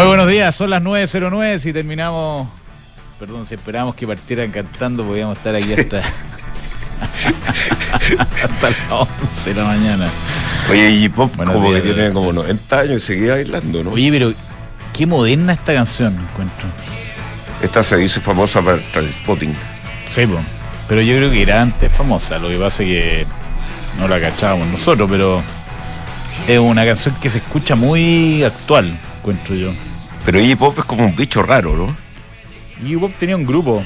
Muy buenos días, son las 9.09 si terminamos, perdón, si esperamos que partieran cantando podíamos estar aquí hasta, hasta las 11 de la mañana. Oye, y Pop Buenos como días, que tiene como 90 años y seguía bailando, ¿no? Oye, pero qué moderna esta canción, encuentro. Esta se hizo famosa para Transpotting. Sí, po. pero yo creo que era antes famosa, lo que pasa es que no la cachábamos nosotros, pero es una canción que se escucha muy actual, encuentro yo. Pero Iggy Pop es como un bicho raro, ¿no? Iggy Pop tenía un grupo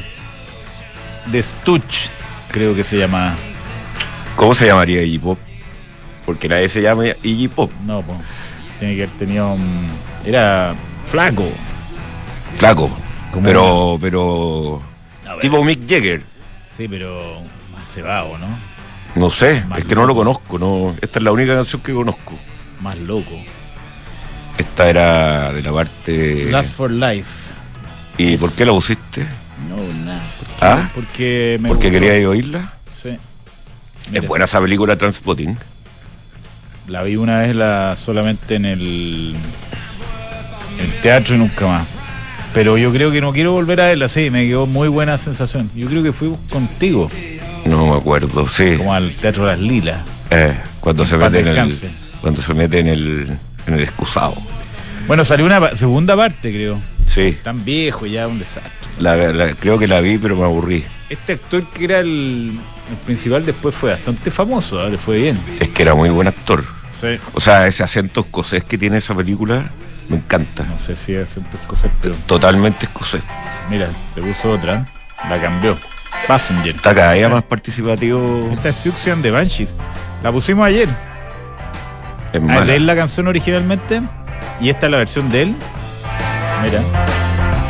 de Stutch, creo que se llamaba. ¿Cómo se llamaría Iggy Pop? Porque nadie se llama Iggy Pop. No, pues. Tiene que haber tenido un. Era flaco. Flaco. Como- Pero, pero. Tipo Mick Jagger. Sí, pero más cebado, ¿no? No sé, Más es que no lo conozco. no Esta es la única canción que conozco. Más loco. Esta era de la parte. Last for Life. ¿Y por qué la pusiste? No, nada. ¿Ah? Porque me ¿Porque gustó. quería oírla? Sí. Mira, Es buena esa película Transpotting. La vi una vez la solamente en el, el teatro y nunca más. Pero yo creo que no quiero volver a verla, sí, me quedó muy buena sensación. Yo creo que fui contigo, No me acuerdo, sí. como al Teatro Las Lilas. Eh, cuando se mete en el. Cuando se mete en el. En el excusado. Bueno, salió una segunda parte, creo. Sí. Tan viejo ya, un desastre. La, la- creo que la vi, pero me aburrí. Este actor que era el, el principal después fue bastante famoso, ¿ah? le fue bien. Es que era muy buen actor. Sí. O sea, ese acento escocés que tiene esa película me encanta. No sé si hacen tus cosas, pero Totalmente escocés. mira, se puso otra, la cambió. Passenger. Está cada día más participativo. Esta es Suction de Banshees. La pusimos ayer. Es A mala. leer la canción originalmente y esta es la versión de él. Mira.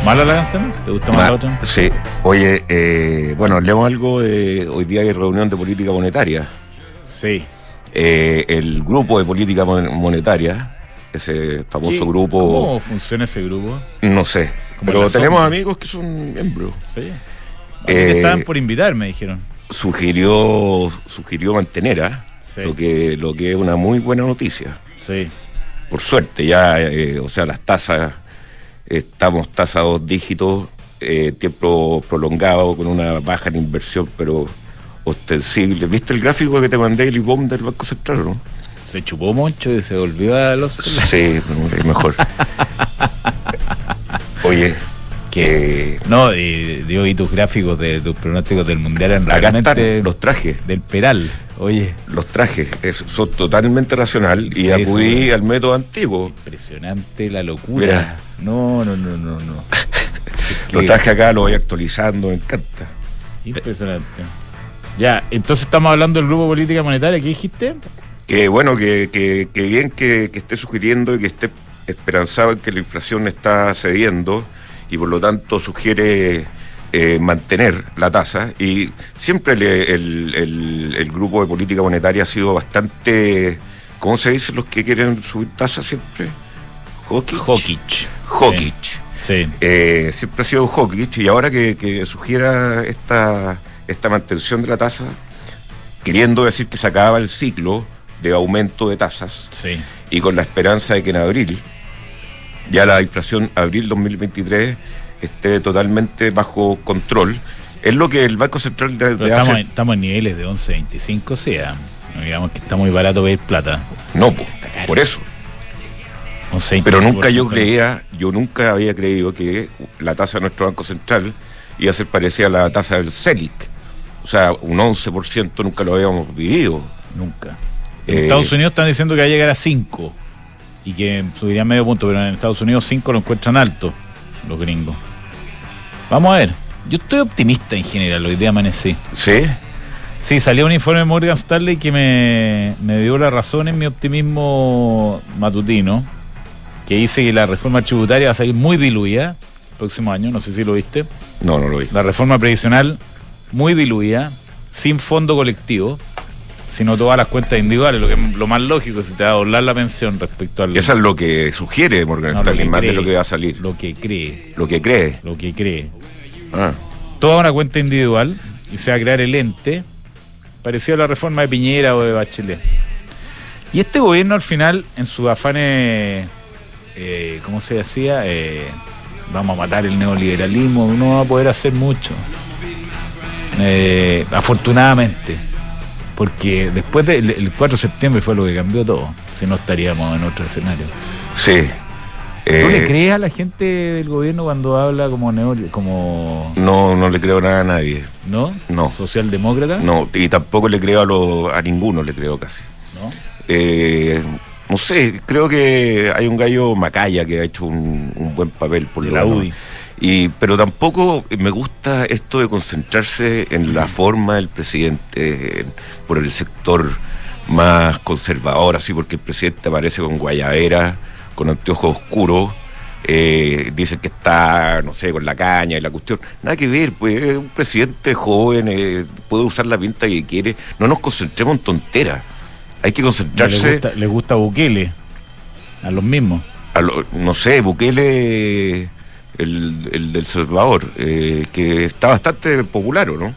¿Mala la canción? ¿Te gusta más Ma- la otra? Sí. Oye, eh, bueno, leemos algo. de- hoy día hay reunión de política monetaria. Sí. Eh, el grupo de política mon- monetaria, ese famoso ¿Qué- grupo, ¿Cómo funciona ese grupo? no sé. Pero tenemos sombra. amigos que son miembros. Sí. Eh, que estaban por invitar, me dijeron. Sugirió, sugirió mantener, ¿ah? Sí. lo, que, lo que es una muy buena noticia. Sí. Por suerte, ya, eh, o sea, las tasas, estamos tasa dos dígitos, eh, tiempo prolongado, con una baja en inversión, pero ostensible. ¿Viste el gráfico que te mandé, el IBOM del Banco Central, no? Se chupó mucho y se volvió a los. Sí, mejor. Oye, que No, y digo, y tus gráficos de tus pronósticos del mundial acá realmente los trajes. del Peral. Oye, Los trajes es- son totalmente racional y Sí, acudí sí. al método antiguo. impresionante la locura. Mira. No, no, no, no, no. Es Los trajes acá los voy actualizando, me encanta. Impresionante. Ya, entonces estamos hablando del grupo política monetaria. ¿Qué dijiste? Que bueno, que, que- que bien que, que esté sugiriendo y que esté esperanzado en que la inflación está cediendo y por lo tanto sugiere eh, mantener la tasa. Y siempre le- el, el- el grupo de política monetaria ha sido bastante, ¿cómo se dice los que quieren subir tasas siempre? Hawkish. Jokic. Hawkish. Sí. Eh, siempre ha sido Hawkish y ahora que, que sugiera esta, esta mantención de la tasa, queriendo decir que se acaba el ciclo de aumento de tasas Sí. y con la esperanza de que en abril, ya la inflación abril 2023 esté totalmente bajo control, es lo que el Banco Central de, Pero de estamos, hace- en, estamos en niveles de 11.25, o sea, digamos que está muy barato pedir plata. No, po, por eso. 11.25%. Pero nunca yo creía, yo nunca había creído que la tasa de nuestro Banco Central iba a ser parecida a la tasa del CELIC. O sea, un 11% nunca lo habíamos vivido. Nunca. En Eh, Estados Unidos están diciendo que va a llegar a 5 y que subiría medio punto, pero en Estados Unidos 5 lo encuentran alto los gringos. Vamos a ver. Yo estoy optimista en general, hoy día amanecí. ¿Sí? Sí, salió un informe de Morgan Stanley que me, me dio la razón en mi optimismo matutino, que dice que la reforma tributaria va a salir muy diluida el próximo año, no sé si lo viste. No, no lo vi. La reforma previsional muy diluida, sin fondo colectivo, sino todas las cuentas individuales, lo que lo más lógico, si te va a doblar la pensión respecto al... Eso es lo que sugiere Morgan No, Stanley, más de lo que va a salir. Lo que cree, Lo que cree. lo que cree. Ah, Toda una cuenta individual y se va a crear el ente, parecido a la reforma de Piñera o de Bachelet. Y este gobierno al final, en sus afanes eh, ¿cómo se decía? Eh, vamos a matar el neoliberalismo, no va a poder hacer mucho. Eh, afortunadamente, porque después del el 4 de septiembre fue lo que cambió todo, si no estaríamos en otro escenario. Sí. ¿Tú le Eh, crees a la gente del gobierno cuando habla como neoliberalismo, como, no, no le creo nada a nadie. ¿no? No. Socialdemócrata, No, y tampoco le creo a, lo- a ninguno, le creo casi. ¿no? Eh, no sé, creo que hay un gallo Macaya que ha hecho un, un buen papel por De la menos. Y, pero tampoco me gusta esto de concentrarse en la forma del presidente, en- por el sector más conservador, así porque el presidente aparece con guayabera, con anteojos oscuros, eh, dicen que está, no sé, con la caña y la cuestión. Nada que ver, pues es un presidente joven, eh, puede usar la pinta que quiere. No nos concentremos en tonteras. Hay que concentrarse, le, gusta, le gusta Bukele, a los mismos. a lo- no sé, Bukele, el, el del Salvador, eh, que está bastante popular, ¿o no?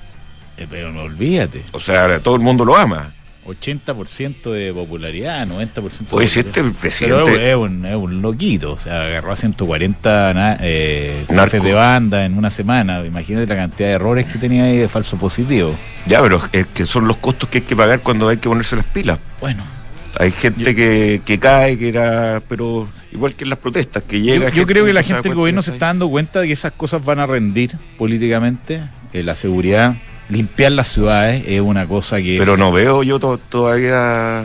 Eh, pero no olvídate. O sea, todo el mundo lo ama. 80% de popularidad, 90% de si popularidad. este Pero presidente... es un, es un loquito, o sea, agarró a 140 na- eh, jefes de banda en una semana. Imagínate la cantidad de errores que tenía ahí de falso positivo. Ya, pero es que son los costos que hay que pagar cuando hay que ponerse las pilas. Bueno, Hay gente que, que cae, que era... Pero igual que en las protestas, que llega... yo creo que la gente del gobierno se está dando cuenta de que esas cosas van a rendir políticamente. eh, la seguridad, limpiar las ciudades es una cosa que es- Pero no veo yo to- todavía...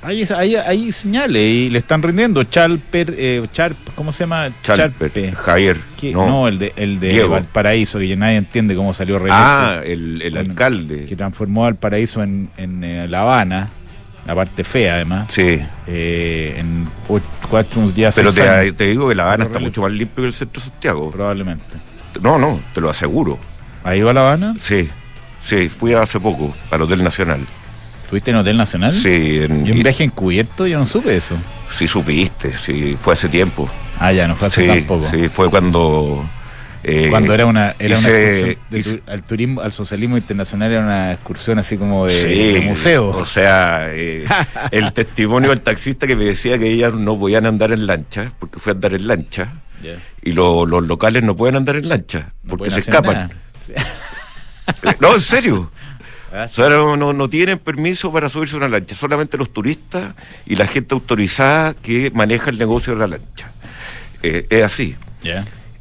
Hay, hay, hay señales y le están rindiendo. Chalper, eh, Charp, ¿cómo se llama? Chalper, Charpe. Javier. No. No, el de, el de. Valparaíso, que nadie entiende cómo salió reelecto. Ah, el, el alcalde. que transformó Valparaíso en, en eh, La Habana, la parte fea además, Sí. eh, en cuatro días. Pero te, años, te digo que La Habana está mucho más limpio que el centro de Santiago. probablemente. No, no, te lo aseguro. ¿Ahí va La Habana? Sí, sí, fui hace poco al Hotel Nacional. ¿Estuviste en Hotel Nacional? Sí, en, Y un viaje encubierto, yo no supe eso. sí supiste, sí, fue hace tiempo. Ah, ya, no fue hace sí, tampoco. sí, fue cuando... eh, Cuando era una, era una hice- excursión tu- al turismo, al socialismo internacional era una excursión así como de, sí, de museo. O sea, eh, el testimonio del taxista que me decía que ellas no podían andar en lancha, porque fue a andar en lancha, y lo- los locales no pueden andar en lancha, No porque se escapan. nada. Eh, No, en serio. Ah, O sea, no, tienen permiso para subirse a una lancha, solamente los turistas y la gente autorizada que maneja el negocio de la lancha. Eh, es así.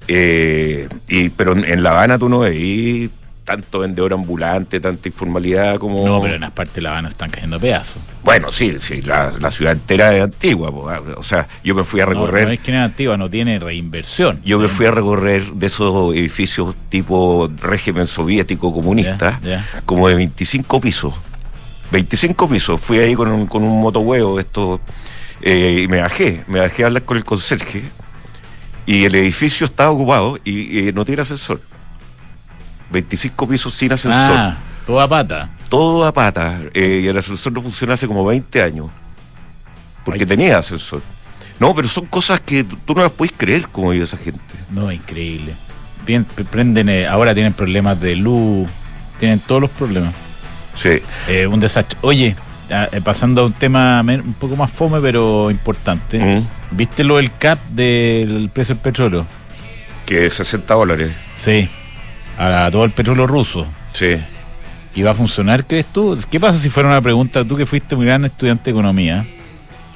Eh, y, pero en, en La Habana tú no veis tanto vendedor ambulante, tanta informalidad como... No, pero en las partes de La Habana están cayendo pedazos. Bueno, sí, sí, la, la ciudad entera es antigua. po, ah, o sea, yo me fui a recorrer... No, es que no es antigua, no tiene reinversión. Yo me fui a recorrer de esos edificios tipo régimen soviético comunista, como de 25 pisos. 25 pisos. Fui ahí con un, con un motohuevo, esto, eh, y me bajé, me bajé a hablar con el conserje, y el edificio estaba ocupado y, y no tiene ascensor. 25 pisos sin ascensor. Ah, toda pata. Todo a pata. eh, y el ascensor no funciona hace como 20 años. Porque Ay. tenía ascensor. No, pero son cosas que tú no las puedes creer como vive esa gente. No, increíble. Bien, prenden, eh, ahora tienen problemas de luz, tienen todos los problemas. Sí. Eh, un desastre. Oye, pasando a un tema un poco más fome, pero importante. Mm. ¿Viste lo del CAP del precio del petróleo? Que 60 dólares. Sí. A todo el petróleo ruso. Sí. ¿Y va a funcionar, crees tú? ¿Qué pasa si fuera una pregunta, tú que fuiste un gran estudiante de economía?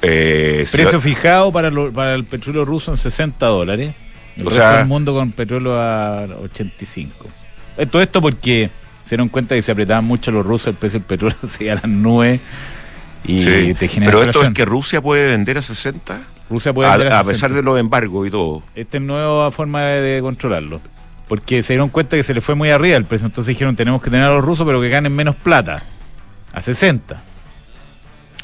Eh, Precio fijado para, lo- para el petróleo ruso en 60 dólares. El O resto sea- del mundo con petróleo a 85. Eh, Todo esto porque se dieron cuenta que se apretaban mucho los rusos, el precio del petróleo se iba a las nubes y sí. te genera Pero esto es que Rusia puede vender a 60 Rusia puede a, vender a a 60. pesar de los embargos y todo. Esta es nueva forma de, de controlarlo. Porque se dieron cuenta que se le fue muy arriba el precio. Entonces dijeron, tenemos que tener a los rusos, pero que ganen menos plata. A 60.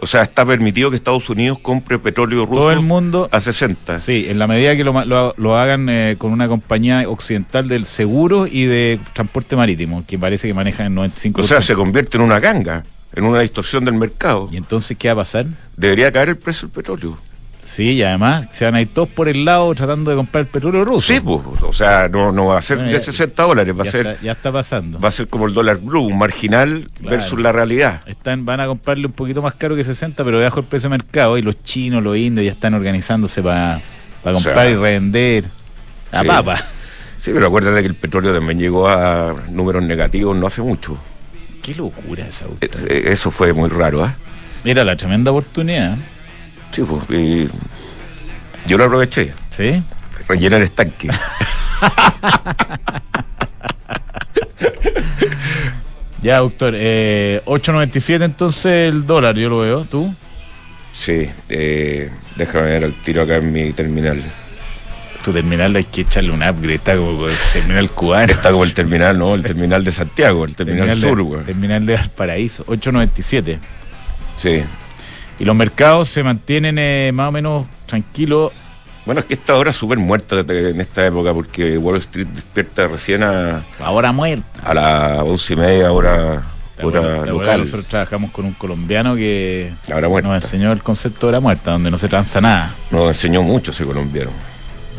O sea, está permitido que Estados Unidos compre petróleo ruso Todo el mundo... a 60. Sí, en la medida que lo, lo, lo hagan eh, con una compañía occidental del seguro y de transporte marítimo, que parece que manejan el 95%. O sea, se convierte en una ganga, en una distorsión del mercado. ¿Y entonces qué va a pasar? Debería caer el precio del petróleo. Sí, y además se van a ir todos por el lado tratando de comprar el petróleo ruso. Sí, pues, o sea, no, no va a ser Bueno, de ya- 60 dólares, va a ser está, ya está pasando. va a ser como el dólar blue, un marginal Claro. versus la realidad. Están, van a comprarle un poquito más caro que 60, pero debajo el precio de mercado y los chinos, los indios ya están organizándose para sea, comprar y revender. La sí. papa. Sí, pero acuérdate que el petróleo también llegó a números negativos no hace mucho. Qué locura esa Eh, cuestión. eh, Eso fue muy raro, ¿ah? Era la tremenda oportunidad. Sí, pues, y yo lo aproveché. ¿Sí? Rellenar estanque. Ya, doctor. Eh, 8.97 entonces el dólar, yo lo veo. ¿Tú? Sí, eh, déjame ver el tiro acá en mi terminal. Tu terminal hay que echarle un upgrade. Está como el terminal cubano. Está como el terminal, ¿no? El terminal de Santiago, el terminal, de, sur, güey. terminal de Valparaíso. 8.97. Sí. Y los mercados se mantienen eh, más o menos tranquilos. Bueno, es que esta hora es súper muerta en esta época porque Wall Street despierta recién a, Ahora muerta. a las once y media hora, ¿Te acuerdas- hora local. Nosotros trabajamos con un colombiano que Ahora muerta. nos enseñó el concepto de hora muerta, donde no se tranza nada. Nos enseñó mucho ese colombiano.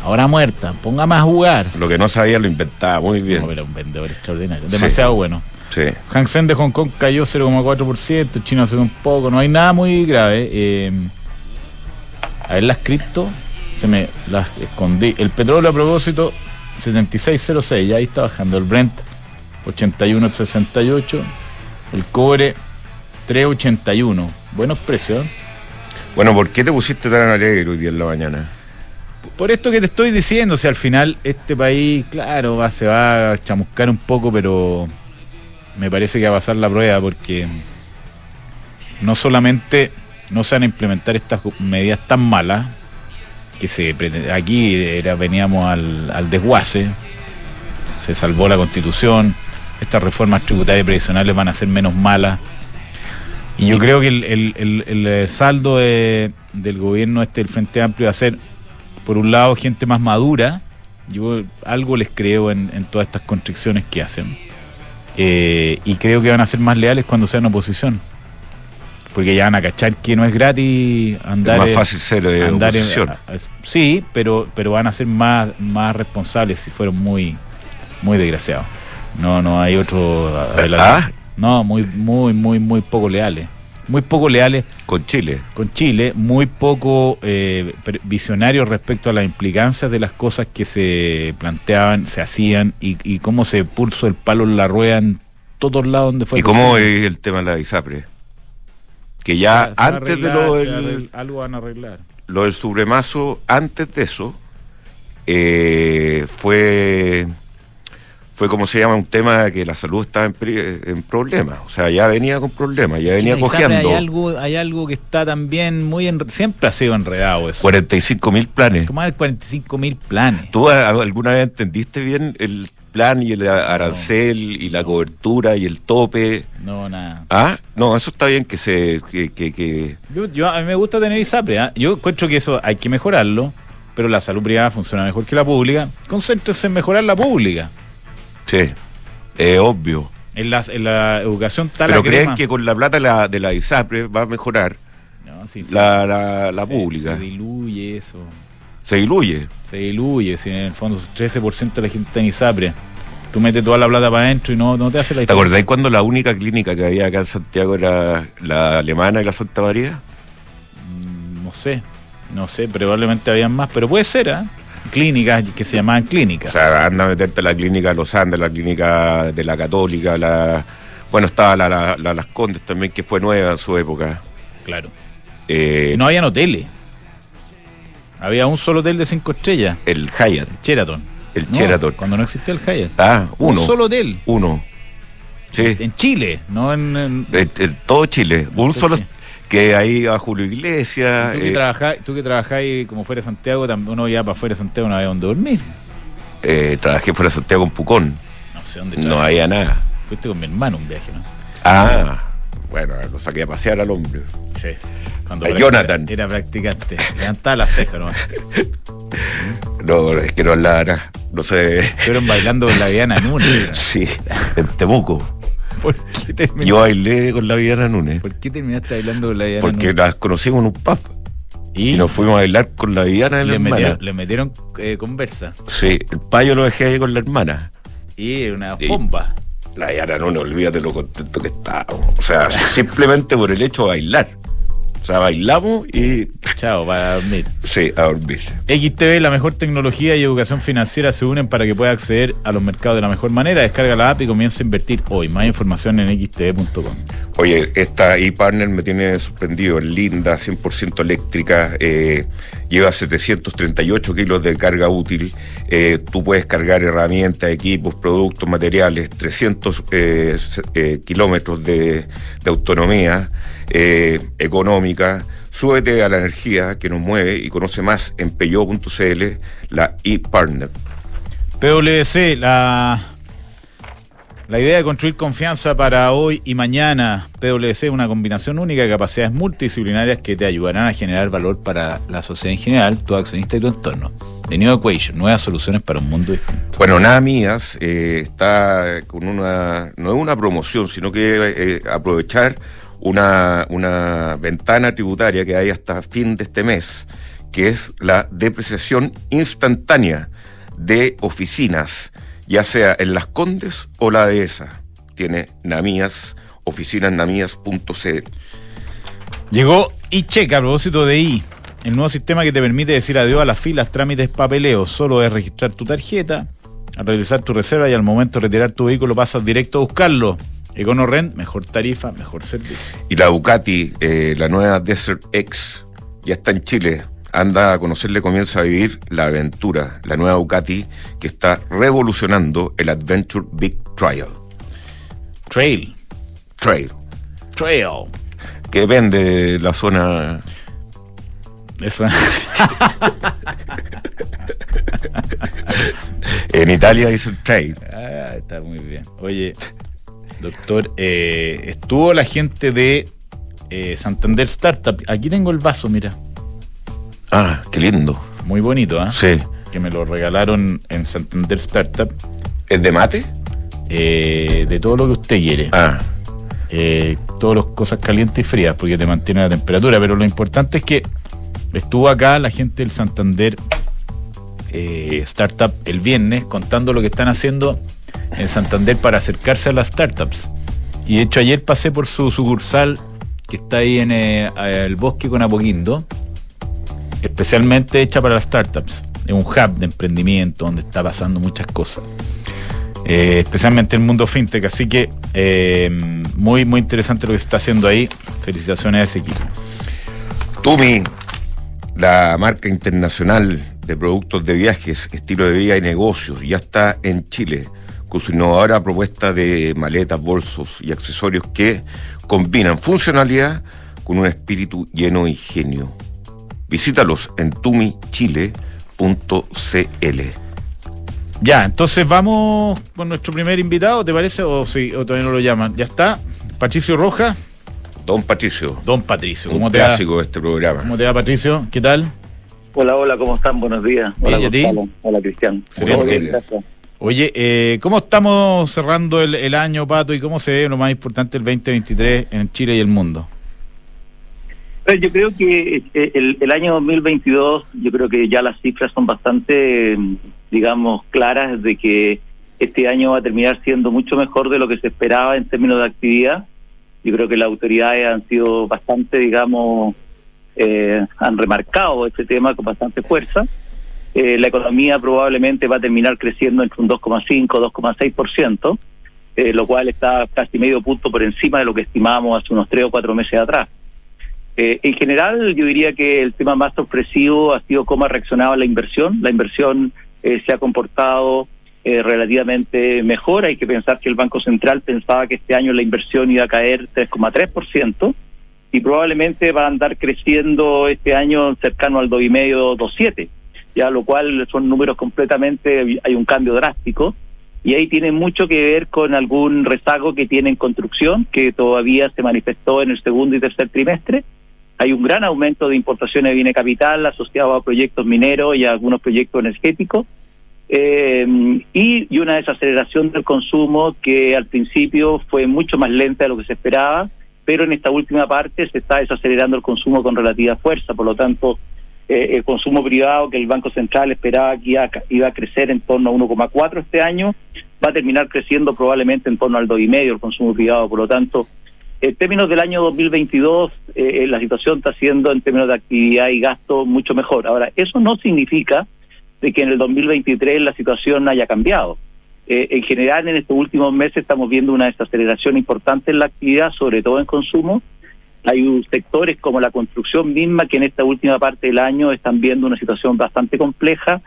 Ahora muerta, ponga más a jugar. Lo que no sabía lo inventaba muy bien. No, era un vendedor extraordinario, demasiado bueno. Sí. Hang Seng de Hong Kong cayó 0,4%, China subió un poco, no hay nada muy grave. eh, a ver, las cripto, se me las escondí. El petróleo a propósito, 76.06, ya ahí está bajando. El Brent, 81.68. El cobre, 3.81. Buenos precios. ¿eh? Bueno, ¿por qué te pusiste tan alegre hoy día en la mañana? Por esto que te estoy diciendo, si al final este país, claro, va, se va a chamuscar un poco, pero me parece que va a pasar la prueba porque no solamente no se van a implementar estas medidas tan malas, que se aquí era, veníamos al, al desguace, se salvó la constitución, estas reformas tributarias y previsionales van a ser menos malas. Y yo creo que el, el- el- el, saldo de- del gobierno este del Frente Amplio va a ser, por un lado, gente más madura. Yo algo les creo en, en todas estas constricciones que hacen. Eh, y creo que van a ser más leales cuando sean oposición. Porque ya van a cachar que no es gratis andar. es más en- fácil ser de andar en- oposición. a- a- sí, pero, pero van a ser más, más responsables si fueron muy, muy desgraciados. No, no hay otro. ¿Ah? No, muy, muy, muy, muy poco leales. Muy poco leales Con Chile. con Chile, muy poco eh, visionarios respecto a las implicancias de las cosas que se planteaban, se hacían y, y cómo se puso el palo en la rueda en todos lados donde fue. ¿Y cómo es el tema de la ISAPRE? Que ya Se antes de lo del, algo van a arreglar. lo del supremazo, antes de eso, eh, fue, fue como se llama, un tema que la salud estaba en, problemas. O sea, ya venía con problemas, ya venía cojeando. Hay algo, hay algo que está también muy enre- siempre ha sido enredado eso. 45 mil planes. Hay 45 mil planes. ¿Tú alguna vez entendiste bien el plan y el arancel y la cobertura y el tope? No, nada. Ah, no, eso está bien que se que, que, que- Yo, yo- a mí me gusta tener ISAPRE. ¿ah? Yo encuentro que eso hay que mejorarlo, pero la salud privada funciona mejor que la pública. Concéntrese en mejorar la pública. Sí, es obvio. En la, en la educación está Pero la creen crema. que con la plata de la, de la ISAPRE va a mejorar No, sí, la, la, la Se- pública. Se diluye eso. Se diluye. Se diluye. Si en el fondo 13% de la gente está en ISAPRE. Tú metes toda la plata para adentro y no, no te hace la ¿Te acordáis cuando la única clínica que había acá en Santiago era la alemana y la Santa María? Mm, No sé. No sé, probablemente habían más, pero puede ser, ¿ah? Clínicas que se llamaban O clínicas. sea, anda a meterte a la clínica de Los Andes, la clínica de la Católica, la... Bueno, estaba la, la- la Las Condes también, que fue nueva en su época. Claro. Eh, no habían hoteles. Había un solo hotel de cinco estrellas. El Hyatt, Sheraton. el No, Sheraton. Cuando no existía el Hyatt. Ah, uno. Un solo hotel. Uno. Sí. En Chile, no en. en todo Chile. Un solo... Que ahí a Julio Iglesias. tú, que eh, trabajáis, tú que trabajáis como fuera de Santiago, también uno ya para fuera de Santiago no había donde dormir. eh, trabajé fuera de Santiago con Pucón. No sé dónde No había nada. Fuiste con mi hermano un viaje, ¿no? Ah, bueno, lo saqué a pasear al hombre. Sí. Cuando A Jonathan. Era practicante. Levantaba la ceja, ¿no? No, es que no hablaba nada. No sé. Estuvieron bailando con la Diana Núñez. Sí, en Temuco. ¿Por qué, terminaste, Yo bailé con la Viviana Núñez. ¿Por qué terminaste bailando con la Diana Porque Núñez? las conocimos en un pub. Y, Y nos fuimos a bailar con la Viviana de la le, hermana. metieron, le metieron eh, conversa. Sí, el payo lo dejé ahí con la hermana. Y una Y- bomba. La Viviana Núñez, olvídate lo contento que estábamos. O sea, simplemente por el hecho de bailar. O sea, bailamos y. Chao, para dormir. Sí, a dormir. XTB, la mejor tecnología y educación financiera se unen para que pueda acceder a los mercados de la mejor manera. Descarga la app y comienza a invertir hoy. Más información en xtb.com. Oye, esta e-partner me tiene sorprendido. Es linda, 100% eléctrica, eh, lleva 738 kilos de carga útil. Eh, tú puedes cargar herramientas, equipos, productos, materiales, 300 eh, eh, kilómetros de, de autonomía eh, económica. Súbete a la energía que nos mueve y conoce más en peyo.cl, la e-partner. PwC, la, la idea de construir confianza para hoy y mañana. PwC es una combinación única de capacidades multidisciplinarias que te ayudarán a generar valor para la sociedad en general, tu accionista y tu entorno. The New Equation, nuevas soluciones para un mundo distinto. Bueno, nada mías, eh, está con una, no es una promoción, sino que eh, aprovechar una, una ventana tributaria que hay hasta fin de este mes, que es la depreciación instantánea de oficinas, ya sea en Las Condes o la dehesa. Tiene Namías, oficinasnamías.cl. Llegó iCheck a propósito de I, el nuevo sistema que te permite decir adiós a las filas, trámites, papeleos. Solo es registrar tu tarjeta, al realizar tu reserva y al momento de retirar tu vehículo pasas directo a buscarlo. EconoRent, mejor tarifa, mejor servicio. Y la Ducati, eh, la nueva Desert X, ya está en Chile. Anda a conocerle, comienza a vivir la aventura. La nueva Ducati que está revolucionando el Adventure Big Trial. Trail. Trail. Trail. Que vende de la zona. Eso. en Italia dice trail. Ah, está muy bien. Oye, doctor, eh, estuvo la gente de eh, Santander Startup. Aquí tengo el vaso, mira. Ah, qué lindo. Muy bonito, ¿ah? Sí. Que me lo regalaron en Santander Startup. ¿Es de mate? Eh, de todo lo que usted quiere. Ah. Eh, todas las cosas calientes y frías, porque te mantiene la temperatura. Pero lo importante es que estuvo acá la gente del Santander eh, Startup el viernes contando lo que están haciendo en Santander para acercarse a las startups. Y de hecho ayer pasé por su sucursal que está ahí en eh, el bosque con Apoquindo, especialmente hecha para las startups. Es un hub de emprendimiento donde está pasando muchas cosas. Eh, especialmente en el mundo fintech. Así que eh, muy, muy interesante lo que se está haciendo ahí. Felicitaciones a ese equipo. Tumi, la marca internacional de productos de viajes, estilo de vida y negocios, ya está en Chile con su innovadora propuesta de maletas, bolsos y accesorios que combinan funcionalidad con un espíritu lleno de ingenio. Visítalos en tumichile.cl. Ya, entonces vamos con nuestro primer invitado, ¿te parece? O, sí, o todavía no lo llaman. Ya está. Patricio Roja. Don Patricio. Don Patricio. Un ¿Cómo te, clásico va? de este programa. ¿Cómo te va, Patricio? ¿Qué tal? Hola, hola, ¿cómo están? Buenos días. Hola, ¿y a ti? Hola, Cristian. Excelente. Oye, eh, ¿cómo estamos cerrando el, año, Pato? ¿Y cómo se ve lo más importante el 2023 en Chile y el mundo? Pero Yo creo que eh, el, el año 2022, yo creo que ya las cifras son bastante, digamos, claras de que este año va a terminar siendo mucho mejor de lo que se esperaba en términos de actividad. Yo creo que las autoridades han sido bastante, digamos, eh, han remarcado este tema con bastante fuerza. Eh, la economía probablemente va a terminar creciendo entre un 2,5 2,6%, eh, lo cual está casi medio punto por encima de lo que estimábamos hace unos tres o cuatro meses atrás. Eh, en general, yo diría que el tema más sorpresivo ha sido cómo ha reaccionado la inversión. La inversión eh, se ha comportado eh, relativamente mejor. Hay que pensar que el Banco Central pensaba que este año la inversión iba a caer 3,3% y probablemente va a andar creciendo este año cercano al 2,5, 2,7, ya lo cual son números completamente, hay un cambio drástico y ahí tiene mucho que ver con algún rezago que tiene en construcción que todavía se manifestó en el segundo y tercer trimestre. Hay un gran aumento de importaciones de bienes capital asociado a proyectos mineros y a algunos proyectos energéticos. Eh, y, y una desaceleración del consumo que al principio fue mucho más lenta de lo que se esperaba, pero en esta última parte se está desacelerando el consumo con relativa fuerza. Por lo tanto, eh, el consumo privado que el Banco Central esperaba que iba, a iba a crecer en torno a 1,4 este año, va a terminar creciendo probablemente en torno al 2,5 el consumo privado. Por lo tanto, En términos del año 2022, eh, la situación está siendo en términos de actividad y gasto mucho mejor. Ahora, eso no significa de que en el 2023 la situación haya cambiado. Eh, en general, en estos últimos meses estamos viendo una desaceleración importante en la actividad, sobre todo en consumo. Hay sectores como la construcción misma que en esta última parte del año están viendo una situación bastante compleja,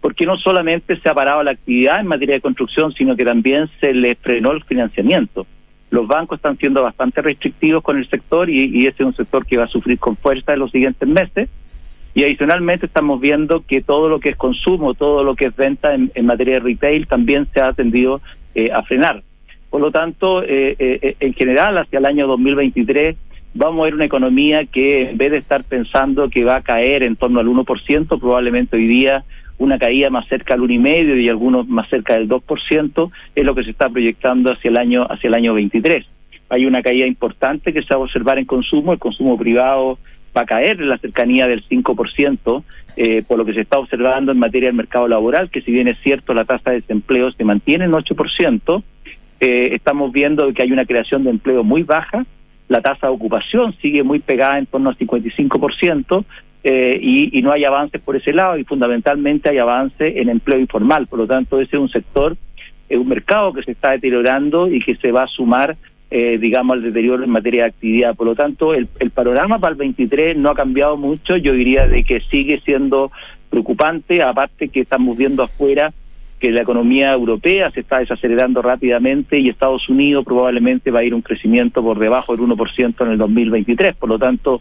porque no solamente se ha parado la actividad en materia de construcción, sino que también se le frenó el financiamiento. Los bancos están siendo bastante restrictivos con el sector y, y ese es un sector que va a sufrir con fuerza en los siguientes meses. Y adicionalmente estamos viendo que todo lo que es consumo, todo lo que es venta en, materia de retail también se ha tendido eh, a frenar. Por lo tanto, eh, eh, en general, hacia el año 2023 vamos a ver una economía que en vez de estar pensando que va a caer en torno al 1%, probablemente hoy día una caída más cerca al 1,5% y algunos más cerca del 2%, es lo que se está proyectando hacia el año hacia el año 23. Hay una caída importante que se va a observar en consumo, el consumo privado va a caer en la cercanía del 5%, eh, por lo que se está observando en materia del mercado laboral, que si bien es cierto la tasa de desempleo se mantiene en 8%, eh, estamos viendo que hay una creación de empleo muy baja, la tasa de ocupación sigue muy pegada en torno al 55%, eh, y, y, no hay avances por ese lado, y fundamentalmente hay avance en empleo informal. Por lo tanto, ese es un sector, es un mercado que se está deteriorando y que se va a sumar eh, digamos, al deterioro en materia de actividad. Por lo tanto, el, el, panorama para el 23 no ha cambiado mucho. Yo diría de que sigue siendo preocupante, aparte que estamos viendo afuera que la economía europea se está desacelerando rápidamente y Estados Unidos probablemente va a ir un crecimiento por debajo del 1% en el 2023. Por lo tanto,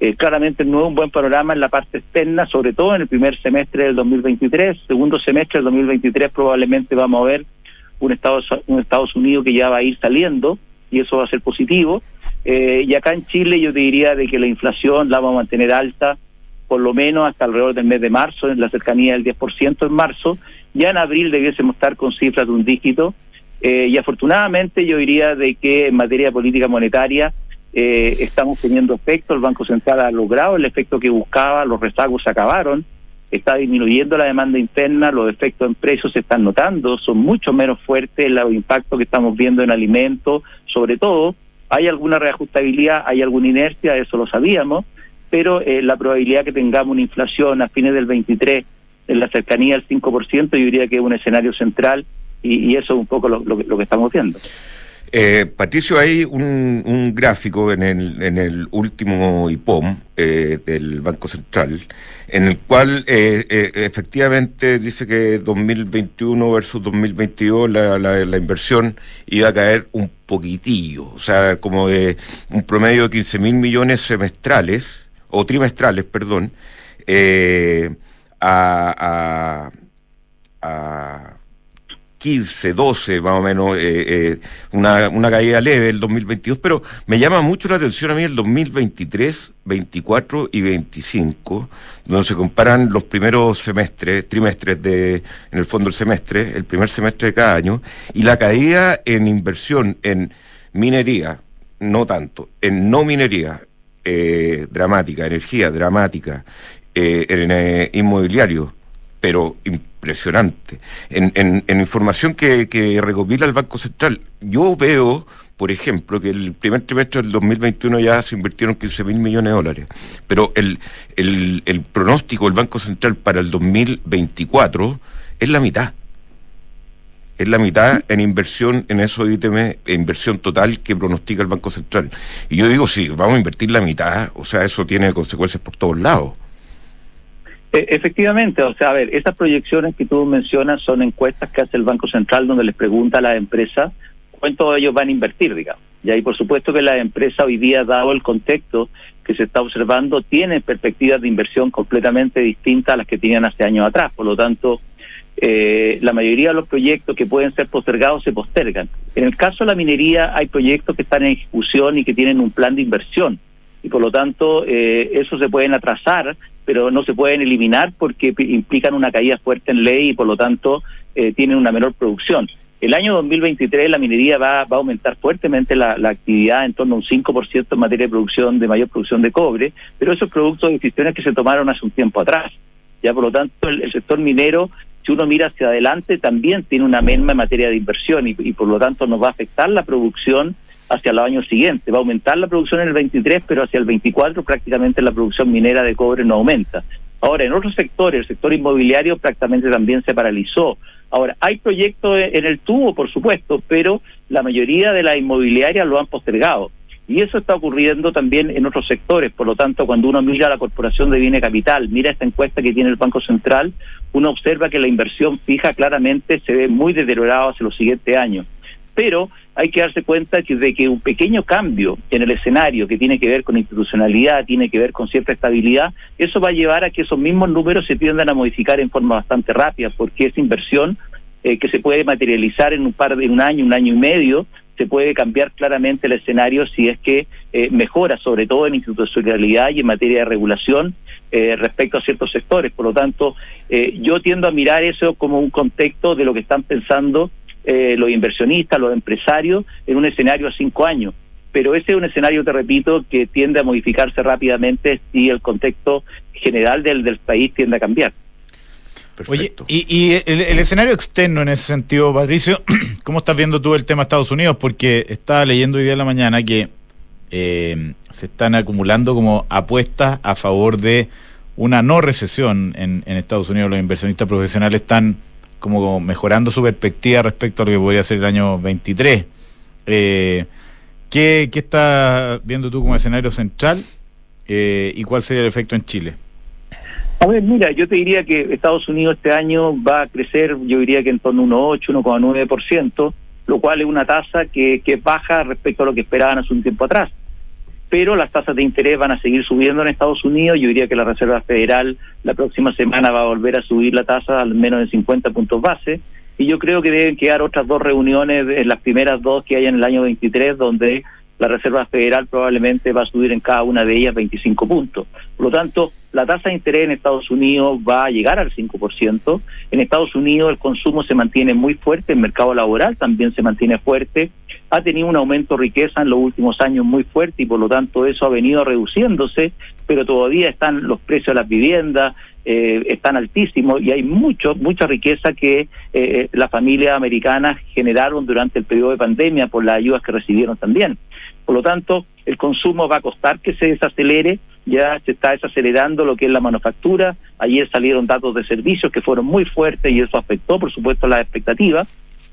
eh, claramente no es un buen panorama en la parte externa, sobre todo en el primer semestre del 2023. Segundo semestre del 2023 probablemente vamos a ver un Estados, un Estados Unidos que ya va a ir saliendo y eso va a ser positivo. Eh, y acá en Chile yo te diría de que la inflación la vamos a mantener alta por lo menos hasta alrededor del mes de marzo, en la cercanía del 10% en marzo. Ya en abril debiésemos estar con cifras de un dígito. Eh, y afortunadamente yo diría de que en materia de política monetaria eh, estamos teniendo efecto, el Banco Central ha logrado el efecto que buscaba, los rezagos se acabaron, está disminuyendo la demanda interna, los efectos en precios se están notando, son mucho menos fuertes los impactos que estamos viendo en alimentos, sobre todo, hay alguna reajustabilidad, hay alguna inercia, eso lo sabíamos, pero eh, la probabilidad que tengamos una inflación a fines del 23 en la cercanía del 5%, yo diría que es un escenario central y, eso es un poco lo que estamos viendo. Eh, Patricio, hay un, gráfico en el, en el último IPOM eh, del Banco Central, en el cual eh, efectivamente dice que 2021 versus 2022 la, la, inversión iba a caer un poquitillo, o sea, como de un promedio de 15 mil millones semestrales, o trimestrales, perdón, a, a, a 15, 12 más o menos, eh, eh, una, una caída leve el 2022, pero me llama mucho la atención a mí el 2023, 24 y 25, donde se comparan los primeros semestres, trimestres de, en el fondo el semestre, el primer semestre de cada año, y la caída en inversión en minería, no tanto, en no minería, eh, dramática, energía dramática, en inmobiliario, pero impresionante. En, en, en información que, que, recopila el Banco Central, yo veo, por ejemplo, que el primer trimestre del 2021 ya se invirtieron 15 mil millones de dólares, pero el, el, el pronóstico del Banco Central para el 2024 es la mitad es la mitad en inversión en esos ítems, inversión total que pronostica el Banco Central. Y yo digo, sí, vamos a invertir la mitad, o sea, eso tiene consecuencias por todos lados. E, efectivamente, o sea, a ver, esas proyecciones que tú mencionas son encuestas que hace el Banco Central donde les pregunta a las empresas cuánto ellos van a invertir, digamos. Y ahí, por supuesto, que las empresas hoy día, dado el contexto que se está observando, tienen perspectivas de inversión completamente distintas a las que tenían hace años atrás. Por lo tanto, eh, la mayoría de los proyectos que pueden ser postergados se postergan. En el caso de la minería, hay proyectos que están en ejecución y que tienen un plan de inversión. Y por lo tanto, eh, eso se pueden atrasar pero no se pueden eliminar porque implican una caída fuerte en ley y por lo tanto eh, tienen una menor producción. El año 2023 la minería va, va a aumentar fuertemente la, actividad en torno a un 5% en materia de producción, de mayor producción de cobre, pero esos productos de decisiones que se tomaron hace un tiempo atrás. Ya por lo tanto el, sector minero, si uno mira hacia adelante, también tiene una merma en materia de inversión y por lo tanto nos va a afectar la producción hacia los años siguientes. Va a aumentar la producción en el 23, pero hacia el 24 prácticamente la producción minera de cobre no aumenta. Ahora, en otros sectores, el sector inmobiliario prácticamente también se paralizó. Ahora, hay proyectos en el tubo, por supuesto, pero la mayoría de las inmobiliarias lo han postergado. Y eso está ocurriendo también en otros sectores. Por lo tanto, cuando uno mira la Corporación de Bienes Capital, mira esta encuesta que tiene el Banco Central, uno observa que la inversión fija claramente se ve muy deteriorada hacia los siguientes años. Pero hay que darse cuenta de que un pequeño cambio en el escenario que tiene que ver con institucionalidad, tiene que ver con cierta estabilidad, eso va a llevar a que esos mismos números se tiendan a modificar en forma bastante rápida, porque esa inversión eh, que se puede materializar en un par de un año, un año y medio, se puede cambiar claramente el escenario si es que eh, mejora, sobre todo en institucionalidad y en materia de regulación eh, respecto a ciertos sectores. Por lo tanto, yo tiendo a mirar eso como un contexto de lo que están pensando eh, los inversionistas, los empresarios, en un escenario a cinco años. Pero ese es un escenario, te repito, que tiende a modificarse rápidamente si el contexto general del, del país tiende a cambiar. Perfecto. Oye, y, el, escenario externo en ese sentido, Patricio, ¿cómo estás viendo tú el tema Estados Unidos? Porque estaba leyendo hoy día en la mañana que eh, se están acumulando como apuestas a favor de una no recesión en, en Estados Unidos. Los inversionistas profesionales están como mejorando su perspectiva respecto a lo que podría ser el año 23. Eh, ¿qué, ¿Qué estás viendo tú como escenario central eh, y cuál sería el efecto en Chile? A ver, mira, yo te diría que Estados Unidos este año va a crecer, yo diría que en torno a 1,8, 1,9%, lo cual es una tasa que, que baja respecto a lo que esperaban hace un tiempo atrás pero las tasas de interés van a seguir subiendo en Estados Unidos. Yo diría que la Reserva Federal la próxima semana va a volver a subir la tasa al menos de 50 puntos base. Y yo creo que deben quedar otras dos reuniones, en las primeras dos que hay en el año 23, donde la Reserva Federal probablemente va a subir en cada una de ellas 25 puntos. Por lo tanto, la tasa de interés en Estados Unidos va a llegar al 5%. En Estados Unidos el consumo se mantiene muy fuerte, el mercado laboral también se mantiene fuerte ha tenido un aumento de riqueza en los últimos años muy fuerte y por lo tanto eso ha venido reduciéndose, pero todavía están los precios de las viviendas, eh, están altísimos y hay mucho, mucha riqueza que eh, las familias americanas generaron durante el periodo de pandemia por las ayudas que recibieron también. Por lo tanto, el consumo va a costar que se desacelere, ya se está desacelerando lo que es la manufactura, ayer salieron datos de servicios que fueron muy fuertes y eso afectó, por supuesto, las expectativas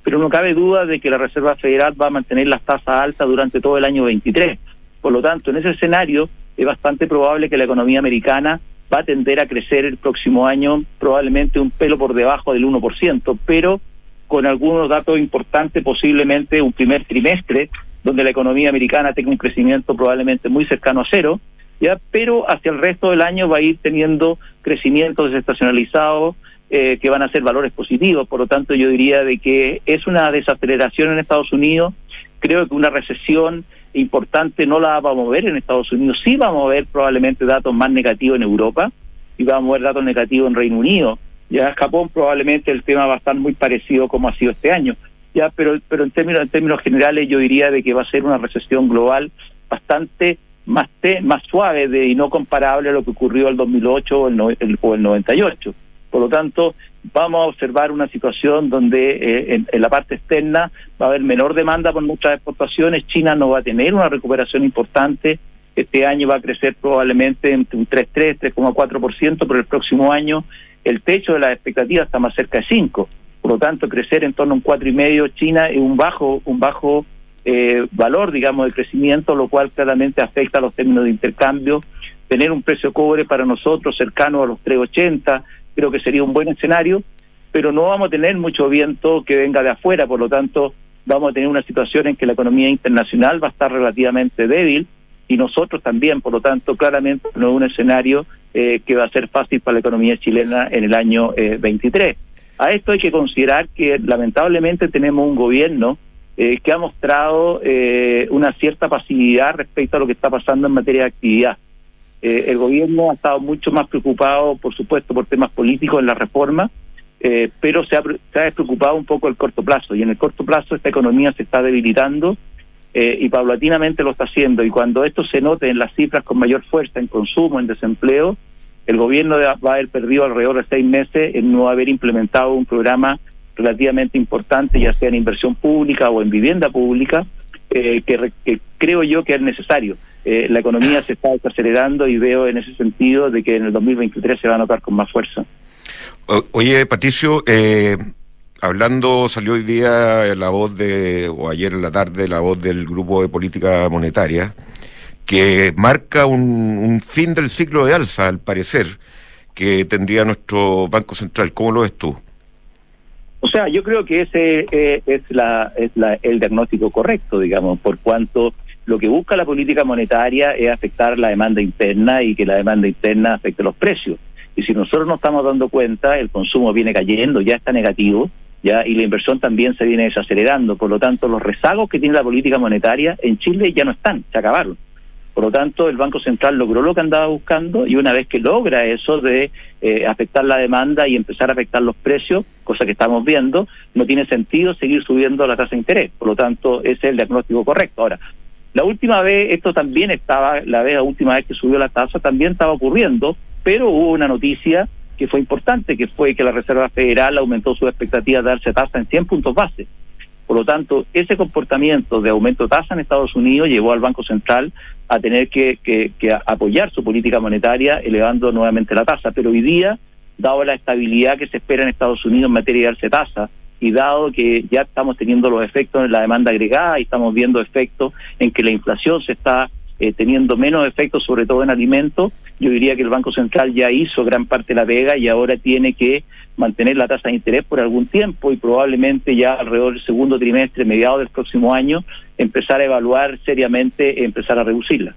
pero no cabe duda de que la Reserva Federal va a mantener las tasas altas durante todo el año 23. Por lo tanto, en ese escenario es bastante probable que la economía americana va a tender a crecer el próximo año probablemente un pelo por debajo del 1%, pero con algunos datos importantes, posiblemente un primer trimestre, donde la economía americana tenga un crecimiento probablemente muy cercano a cero, ya, pero hacia el resto del año va a ir teniendo crecimiento desestacionalizado, eh, que van a ser valores positivos. Por lo tanto, yo diría de que es una desaceleración en Estados Unidos. Creo que una recesión importante no la vamos a ver en Estados Unidos. Sí vamos a ver probablemente datos más negativos en Europa y vamos a ver datos negativos en Reino Unido. Ya en Japón probablemente el tema va a estar muy parecido como ha sido este año. Ya, pero pero en términos en términos generales yo diría de que va a ser una recesión global bastante más más suave de, y no comparable a lo que ocurrió el 2008 o el, el, o el 98. Por lo tanto, vamos a observar una situación donde eh, en, la parte externa va a haber menor demanda por muchas exportaciones, China no va a tener una recuperación importante, este año va a crecer probablemente entre un 3,3, 3,4%, pero el próximo año el techo de las expectativas está más cerca de 5. Por lo tanto, crecer en torno a un 4,5 China es un bajo, un bajo eh, valor, digamos, de crecimiento, lo cual claramente afecta a los términos de intercambio. Tener un precio cobre para nosotros cercano a los 3,80 creo que sería un buen escenario, pero no vamos a tener mucho viento que venga de afuera, por lo tanto vamos a tener una situación en que la economía internacional va a estar relativamente débil y nosotros también, por lo tanto claramente no es un escenario eh, que va a ser fácil para la economía chilena en el año 23. Eh, a esto hay que considerar que lamentablemente tenemos un gobierno eh, que ha mostrado una cierta pasividad respecto a lo que está pasando en materia de actividad. Eh, el gobierno ha estado mucho más preocupado, por supuesto, por temas políticos en la reforma, eh, pero se ha, se despreocupado un poco el corto plazo. Y en el corto plazo esta economía se está debilitando eh, y paulatinamente lo está haciendo. Y cuando esto se note en las cifras con mayor fuerza en consumo, en desempleo, el gobierno va a haber perdido alrededor de seis meses en no haber implementado un programa relativamente importante, ya sea en inversión pública o en vivienda pública, eh, que, creo yo que es necesario. Eh, la economía se está acelerando y veo en ese sentido de que en el 2023 se va a notar con más fuerza. oye, Patricio, eh, hablando, salió hoy día la voz de, o ayer en la tarde, la voz del Grupo de Política Monetaria, que marca un, fin del ciclo de alza, al parecer, que tendría nuestro Banco Central. ¿Cómo lo ves tú? O sea, yo creo que ese eh, es, la, es la, el diagnóstico correcto, digamos, por cuanto lo que busca la política monetaria es afectar la demanda interna y que la demanda interna afecte los precios. Y si nosotros nos estamos dando cuenta, el consumo viene cayendo, ya está negativo, ya y la inversión también se viene desacelerando. Por lo tanto, los rezagos que tiene la política monetaria en Chile ya no están, se acabaron. Por lo tanto, el Banco Central logró lo que andaba buscando y una vez que logra eso de eh, afectar la demanda y empezar a afectar los precios, cosa que estamos viendo, no tiene sentido seguir subiendo la tasa de interés. Por lo tanto, ese es el diagnóstico correcto. Ahora, la última vez, esto también estaba, la vez, la última vez que subió la tasa, también estaba ocurriendo, pero hubo una noticia que fue importante, que fue que la Reserva Federal aumentó su expectativa de darse tasa en 100 puntos base. Por lo tanto, ese comportamiento de aumento de tasa en Estados Unidos llevó al Banco Central a tener que, que, apoyar su política monetaria elevando nuevamente la tasa. Pero hoy día, dado la estabilidad que se espera en Estados Unidos en materia de darse tasa, y dado que ya estamos teniendo los efectos en la demanda agregada y estamos viendo efectos en que la inflación se está eh, teniendo menos efectos, sobre todo en alimentos, yo diría que el Banco Central ya hizo gran parte de la vega y ahora tiene que mantener la tasa de interés por algún tiempo y probablemente ya alrededor del segundo trimestre, mediados del próximo año, empezar a evaluar seriamente, empezar a reducirla.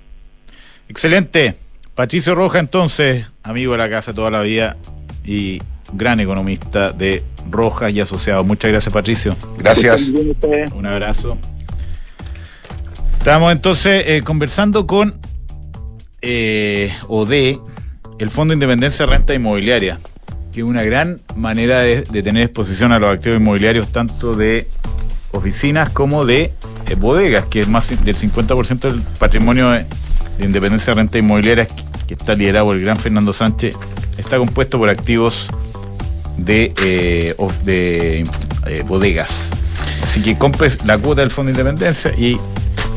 Excelente. Patricio Roja, entonces, amigo de la casa toda la vida y gran economista de Rojas y Asociados. Muchas gracias, Patricio. Gracias. Un abrazo. Estamos entonces eh, conversando con eh, ODE, el Fondo de Independencia de Renta Inmobiliaria, que es una gran manera de, tener exposición a los activos inmobiliarios, tanto de oficinas como de eh, bodegas, que es más del 50% del patrimonio de, Independencia de Renta Inmobiliaria, que está liderado por el gran Fernando Sánchez, está compuesto por activos de, eh, de bodegas. Así que compres la cuota del Fondo de Independencia y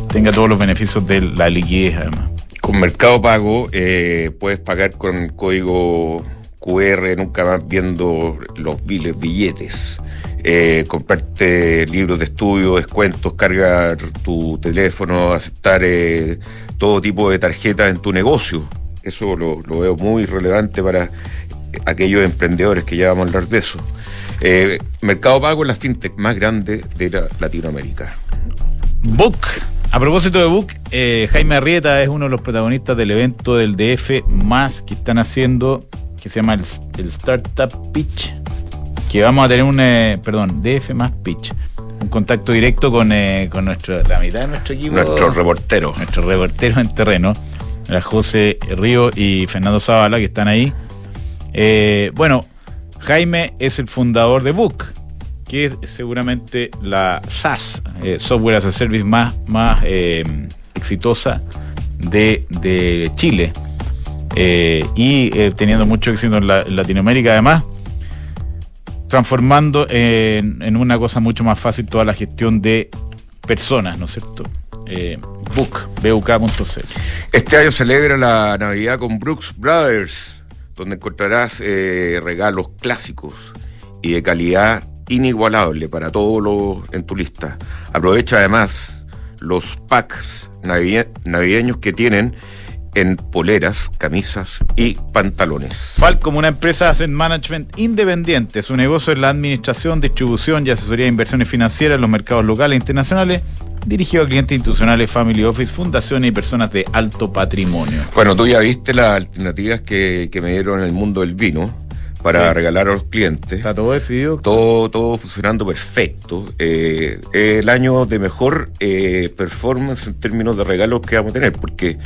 tenga todos los beneficios de la liquidez además. Con Mercado Pago eh, puedes pagar con código QR, nunca más viendo los biles, billetes. Eh, comprarte libros de estudio, descuentos, cargar tu teléfono, aceptar eh, todo tipo de tarjetas en tu negocio. Eso lo, veo muy relevante para aquellos emprendedores que ya vamos a hablar de eso. Mercado Pago es la fintech más grande de Latinoamérica. Book a propósito de Book, eh, Jaime Arrieta es uno de los protagonistas del evento del DF más que están haciendo, que se llama el, Startup Pitch, que vamos a tener un, eh, perdón, DF más Pitch, un contacto directo con, eh, con nuestro, la mitad de nuestro equipo. Nuestro reportero. Nuestro reportero en terreno, José Río y Fernando Zavala, que están ahí. Bueno, Jaime es el fundador de Book que es seguramente la SaaS, eh, Software as a Service más, eh, exitosa de, Chile. Eh, y teniendo mucho éxito en, Latinoamérica además, transformando en, una cosa mucho más fácil toda la gestión de personas, ¿no es cierto? book, buk.cl. Este año celebra la Navidad con Brooks Brothers, donde encontrarás regalos clásicos y de calidad inigualable para todos los en tu lista. Aprovecha además los packs navideños que tienen en poleras, camisas y pantalones. Falcom, una empresa de asset management independiente. Su negocio es la administración, distribución y asesoría de inversiones financieras en los mercados locales e internacionales, dirigido a clientes institucionales, family office, fundaciones y personas de alto patrimonio. Bueno, tú ya viste las alternativas que, que me dieron en el mundo del vino para regalar a los clientes. Está todo decidido. Todo, todo funcionando perfecto. Eh, el año de mejor eh, performance en términos de regalos que vamos a tener, porque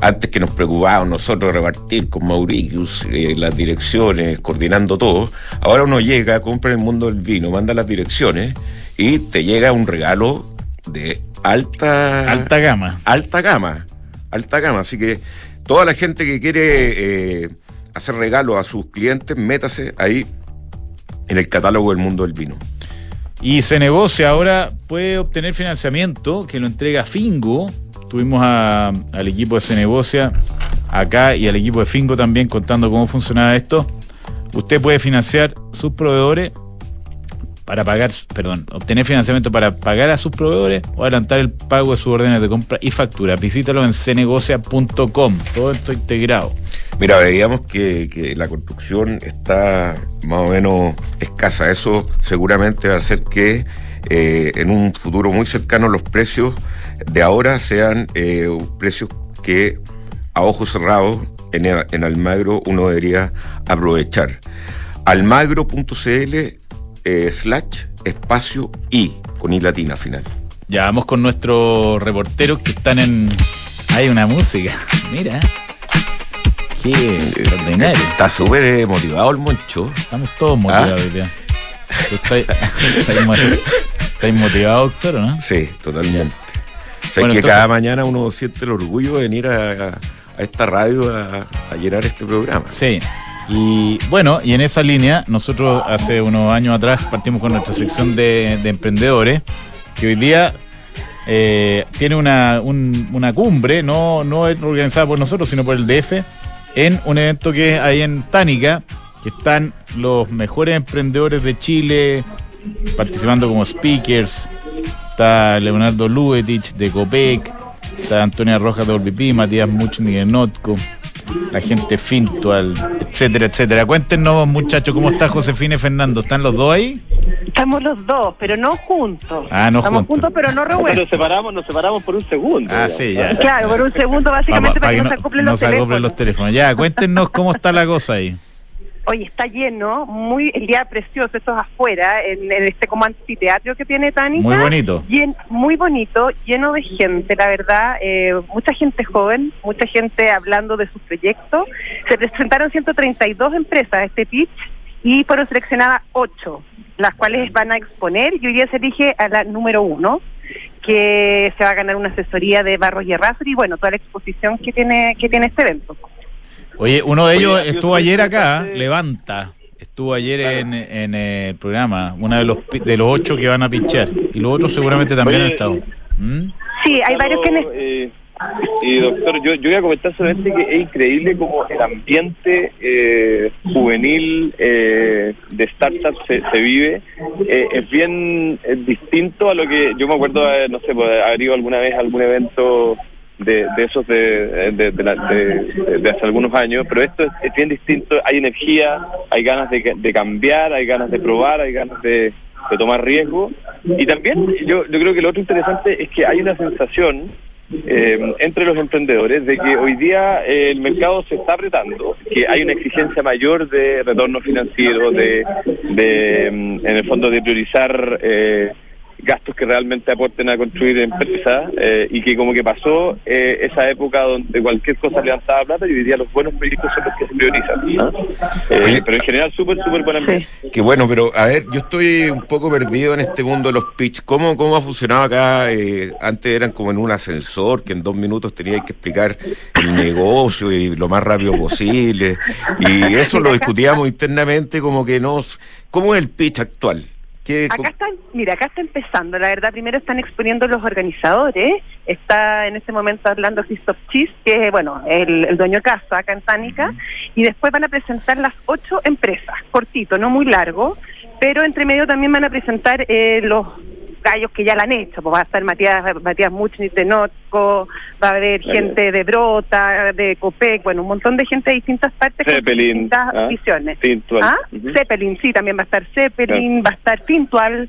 antes que nos preocupábamos nosotros repartir con Mauritius eh, las direcciones, coordinando todo, ahora uno llega, compra en el mundo del vino, manda las direcciones y te llega un regalo de alta... Alta gama. Alta gama. Alta gama. Así que toda la gente que quiere hacer regalo a sus clientes, métase ahí en el catálogo del mundo del vino. Y se negocia ahora, puede obtener financiamiento que lo entrega Fingo. Tuvimos al equipo de Se Negocia acá y al equipo de Fingo también contando cómo funcionaba esto. Usted puede financiar sus proveedores para pagar, perdón, obtener financiamiento para pagar a sus proveedores o adelantar el pago de sus órdenes de compra y factura. Visítalo en cenegocia.com, todo esto integrado. Mira, veíamos que, la construcción está más o menos escasa. Eso seguramente va a hacer que eh, en un futuro muy cercano los precios de ahora sean eh, precios que a ojos cerrados en, en Almagro uno debería aprovechar. Almagro.cl eh, slash espacio y con i latina final. Ya vamos con nuestros reporteros que están en. Hay una música, mira. Qué extraordinario. Está súper motivado el moncho. Estamos todos motivados día. ¿Estáis motivado, doctor, o no? Sí, totalmente. O que cada mañana uno siente el orgullo de venir a, esta radio a, a llenar este programa. Sí, y bueno, y en esa línea, nosotros hace unos años atrás partimos con nuestra sección de, emprendedores, que hoy día eh, tiene una, una cumbre, no, no organizada por nosotros, sino por el DF, en un evento que es ahí en Tánica, que están los mejores emprendedores de Chile participando como speakers. Está Leonardo Luetich de Copec, está Antonia Rojas de Orbipí, Matías Muchni de Notco, la gente Fintual, etcétera, etcétera. Cuéntenos, muchachos, ¿cómo está Josefina y Fernando? ¿Están los dos ahí? Estamos los dos, pero no juntos. Ah, no Estamos juntos, pero no revueltos. Nos separamos, nos separamos por un segundo. Ah, sí, ya. Claro, por un segundo básicamente para, que, no, se acoplen los, teléfonos. los teléfonos. Ya, cuéntenos cómo está la cosa ahí. Hoy está lleno, muy el día precioso, esto es afuera, en, este como anfiteatro que tiene Tánica. Muy bonito. muy bonito, lleno de gente, la verdad, eh, mucha gente joven, mucha gente hablando de sus proyectos. Se presentaron 132 empresas a este pitch y fueron seleccionadas 8, las cuales van a exponer y hoy día se elige a la número uno que se va a ganar una asesoría de Barros y Errázuriz y bueno, toda la exposición que tiene, que tiene este evento. Oye, uno de ellos estuvo ayer acá, Levanta. Estuvo ayer en, en, el programa, uno de los de los ocho que van a pinchar. Y los otros seguramente también han estado. ¿Mm? Sí, hay varios que... Eh, y doctor, yo, yo voy a comentar solamente que es increíble como el ambiente eh, juvenil eh, de startups se, se vive. Eh, es bien distinto a lo que yo me acuerdo, no sé, pues, haber ido alguna vez a algún evento de, de esos de, de, de, hace algunos años, pero esto es, bien distinto, hay energía, hay ganas de, de cambiar, hay ganas de probar, hay ganas de, tomar riesgo. Y también yo, yo creo que lo otro interesante es que hay una sensación eh, entre los emprendedores de que hoy día eh, el mercado se está apretando, que hay una exigencia mayor de retorno financiero, de, de mm, en el fondo de priorizar eh, gastos que realmente aporten a construir empresas eh, y que como que pasó eh, esa época donde cualquier cosa levantaba plata y hoy día los buenos proyectos son los que se priorizan. Eh, pero en general súper, súper buena empresa. Qué bueno, pero a ver, yo estoy un poco perdido en este mundo de los pitch. ¿Cómo, cómo ha funcionado acá? antes eran como en un ascensor que en dos minutos tenía que explicar el negocio y lo más rápido posible. Y eso lo discutíamos internamente como que nos... ¿Cómo es el pitch actual? Acá está, mira, acá está empezando, la verdad, primero están exponiendo los organizadores, está en este momento hablando Christoph Chis, que es, bueno, el, dueño de casa acá en Tánica, y después van a presentar las ocho empresas, cortito, no muy largo, pero entre medio también van a presentar eh, los gallos que ya la han hecho, pues va a estar Matías, Matías Muchnit de Notco, va a haber gente de Brota, de Copec, bueno, un montón de gente de distintas partes Zeppelin, con distintas ¿ah? visiones. ¿Ah? Zeppelin, sí, también va a estar Zeppelin, va a estar Fintual,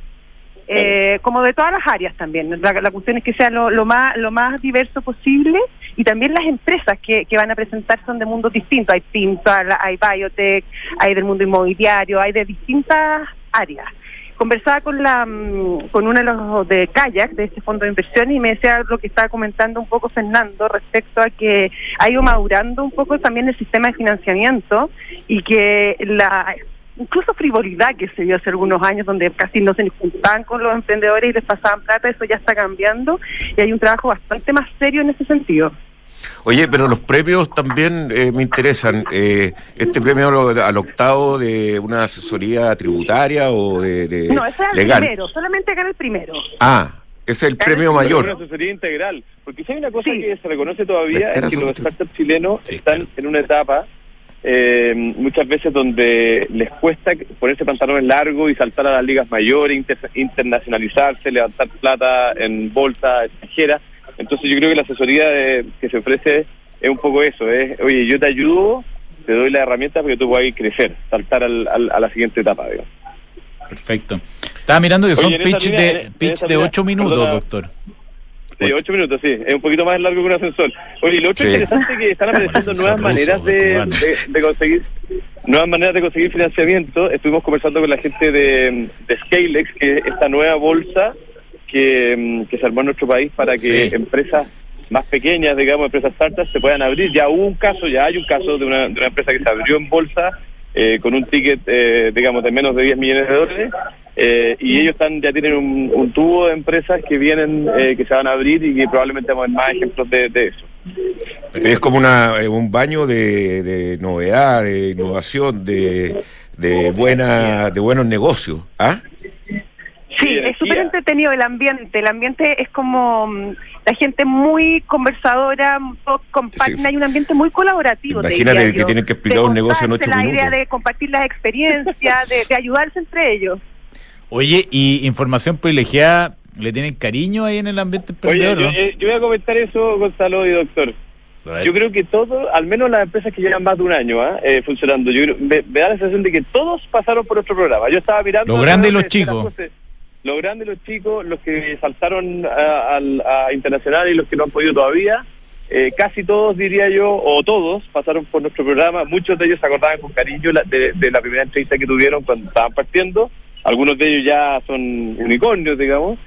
eh, como de todas las áreas también. La, cuestión es que sea lo, más lo más diverso posible y también las empresas que, que van a presentar son de mundos distintos. Hay Fintual, hay Biotech, hay del mundo inmobiliario, hay de distintas áreas conversaba con la mm, con uno de los de kayak de este fondo de inversión y me decía lo que estaba comentando un poco Fernando respecto a que ha ido madurando un poco también el sistema de financiamiento y que la incluso frivolidad que se vio hace algunos años donde casi no se juntaban con los emprendedores y les pasaban plata, eso ya está cambiando y hay un trabajo bastante más serio en ese sentido. Oye, pero los premios también eh, me interesan. Eh, ¿Este premio al octavo de una asesoría tributaria o de, No, ese es el primero, solamente gana el primero. Ah, ese es el premio mayor. Una asesoría integral. Porque si hay una cosa que se reconoce todavía es que los startups chilenos están en una etapa eh, muchas veces donde les cuesta ponerse pantalones largos y saltar a las ligas mayores, internacionalizarse, levantar plata en bolsa extranjera. Entonces yo creo que la asesoría que se ofrece es un poco eso, es, oye, yo te ayudo, te doy la herramienta para que tú puedas crecer, saltar al, a la siguiente etapa, digamos. Perfecto. Estaba mirando que son pitch de, pitch de 8 minutos, doctor. Sí, ocho minutos, sí. Es un poquito más largo que un ascensor. Oye, lo otro interesante es que están apareciendo nuevas maneras de, de, conseguir nuevas maneras de conseguir financiamiento. Estuvimos conversando con la gente de, de Scalex, que es esta nueva bolsa que, que se armó en nuestro país para que empresas más pequeñas, digamos, empresas startups, se puedan abrir. Ya hubo un caso, ya hay un caso de una, de una empresa que se abrió en bolsa eh, con un ticket, eh, digamos, de menos de 10 millones de dólares. Eh, y ellos están ya tienen un, tubo de empresas que vienen, que se van a abrir y que probablemente vamos a ver más ejemplos de, eso. Es como una, un baño de, de novedad, de innovación, de, de, buena, de buenos negocios. ¿Ah? Sí, es súper entretenido el ambiente. El ambiente es como mm, la gente muy conversadora, hay un ambiente muy colaborativo. Imagínate que tienen que explicar un negocio en ocho la minutos. La idea de compartir las experiencias, de, ayudarse entre ellos. Oye, ¿y información privilegiada le tienen cariño ahí en el ambiente emprendedor? Oye, eh, yo, voy a comentar eso, Gonzalo y doctor. Yo creo que todos, al menos las empresas que llevan más de un año ¿ah? eh, funcionando, yo me, da la sensación de que todos pasaron por nuestro programa. Yo estaba mirando... Los grandes y los chicos los grandes los chicos, los que saltaron a, internacional y los que no han podido todavía, eh, casi todos, diría yo, o todos, pasaron por nuestro programa. Muchos de ellos se acordaban con cariño de, la primera entrevista que tuvieron cuando estaban partiendo. Algunos de ellos ya son unicornios, digamos,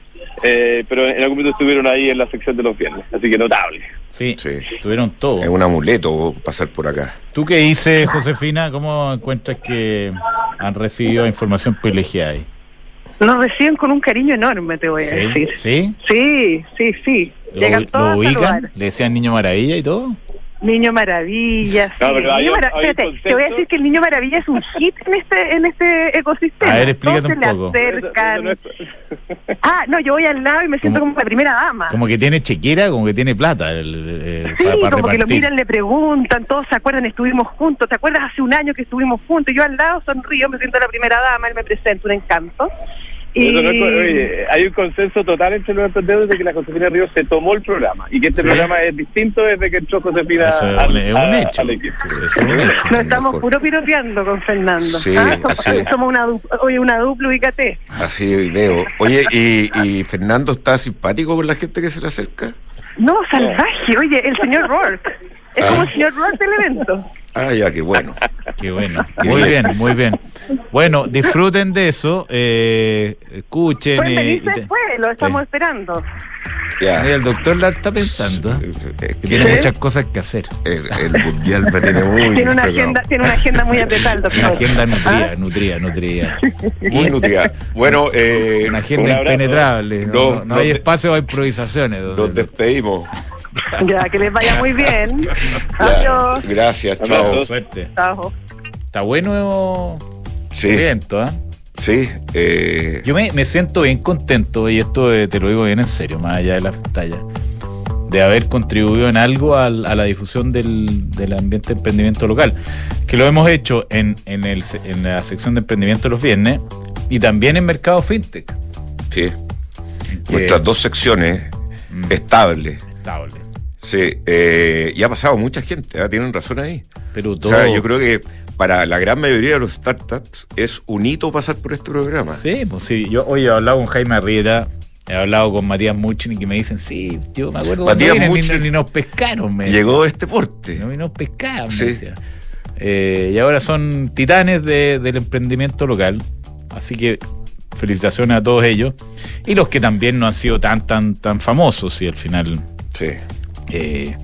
eh, pero en algún momento estuvieron ahí en la sección de los viernes, así que notable. Sí, sí. tuvieron todo. Es un amuleto pasar por acá. ¿Tú qué dices, Josefina? ¿Cómo encuentras que han recibido información privilegiada ahí? Nos reciben con un cariño enorme, te voy a decir. ¿Sí? Sí, sí, sí. Llegan todos ubican? ¿Le decían Niño Maravilla y todo? Niño Maravilla. Sí. No, niño te voy a decir que el Niño Maravilla es un hit en este en este ecosistema. A ver, explícate un poco. acercan. ah, no, yo voy al lado y me siento como, la primera dama. Como que tiene chequera, como que tiene plata. El, sí, como que lo miran, le preguntan, todos se acuerdan, estuvimos juntos. ¿Te acuerdas hace un año que estuvimos juntos? Yo al lado sonrío, me siento la primera dama, él me presenta un encanto. Y... hay un consenso total entre los emprendedores de que la Josefina Ríos se tomó el programa y que este programa es distinto desde que entró Josefina Eso es, al, es un hecho. Nos estamos puro piropeando con Fernando. Sí, ¿Ah? somos, una, oye, una dupla, ubícate. Así veo. Oye, ¿y, ¿y Fernando está simpático con la gente que se le acerca? No, salvaje. Oye, el señor Rourke. Es como el ah. señor Rourke del evento. Ah, ya, qué bueno. Qué bueno. Muy bien, muy bien. Bueno, disfruten de eso, eh, escuchen. Pueden después, lo estamos esperando. Ya. el doctor la está pensando. ¿eh? tiene muchas cosas que hacer. El, mundial me tiene muy. Tiene una, agenda, tiene una agenda muy apretada. Una agenda nutrida, ¿Ah? nutrida, nutrida. Muy nutrida. Bueno, eh, una agenda impenetrable. No, no, hay espacio a improvisaciones. Nos despedimos. Ya, que les vaya muy bien. Adiós. Gracias, chao. Suerte. Chao. Está bueno sí. evento, ¿eh? Sí. Eh... Yo me, me, siento bien contento, y esto eh, te lo digo bien en serio, más allá de la pantalla, de haber contribuido en algo a, la difusión del, del, ambiente de emprendimiento local, que lo hemos hecho en, en, el, en la sección de emprendimiento los viernes y también en Mercado FinTech. Sí. Nuestras dos secciones mm. estables Sí, eh, y ha pasado mucha gente, ¿eh? tienen razón ahí. Pero todo... yo creo que para la gran mayoría de los startups es un hito pasar por este programa. Sí, pues sí. Yo hoy he hablado con Jaime Arrieta, he hablado con Matías Muchin y que me dicen, sí, yo me acuerdo Matías Muchin ni, nos pescaron. Me llegó este porte. No, ni nos pescaron, sí. Eh, y ahora son titanes del emprendimiento local. Así que felicitaciones a todos ellos. Y los que también no han sido tan, tan, tan famosos y al final Sí. Eh,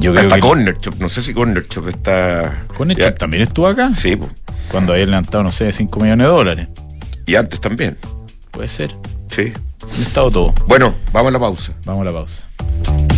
yo creo que... Corner no sé si Corner está. ¿Corner también estuvo acá? Sí, pues. Cuando había levantado, no sé, 5 millones de dólares. Y antes también. Puede ser. Sí. Han estado todo. Bueno, vamos a la pausa. Vamos a la pausa.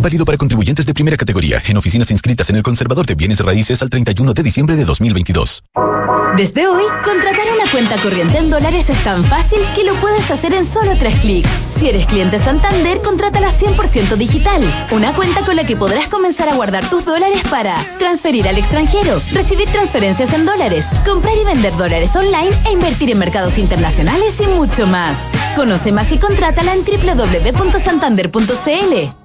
Válido para contribuyentes de primera categoría en oficinas inscritas en el Conservador de Bienes Raíces al 31 de diciembre de 2022. Desde hoy, contratar una cuenta corriente en dólares es tan fácil que lo puedes hacer en solo tres clics. Si eres cliente Santander, contrátala 100% digital. Una cuenta con la que podrás comenzar a guardar tus dólares para transferir al extranjero, recibir transferencias en dólares, comprar y vender dólares online e invertir en mercados internacionales y mucho más. Conoce más y contrátala en www.santander.cl.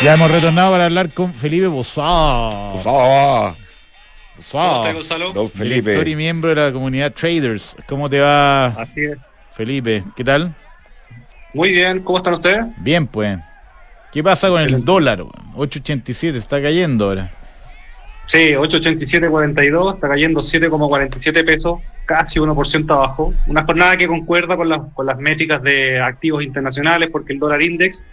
Ya hemos retornado para hablar con Felipe Bozá. ¿Cómo estás, Gonzalo? Don Felipe. Director y miembro de la comunidad Traders. ¿Cómo te va? Así es. Felipe, ¿qué tal? Muy bien, ¿cómo están ustedes? Bien, pues. ¿Qué pasa con el dólar? 8.87, está cayendo ahora. Sí, 8.87.42, está cayendo 7,47 pesos, casi 1% abajo. Una jornada que concuerda con, con las métricas de activos internacionales, porque el dólar index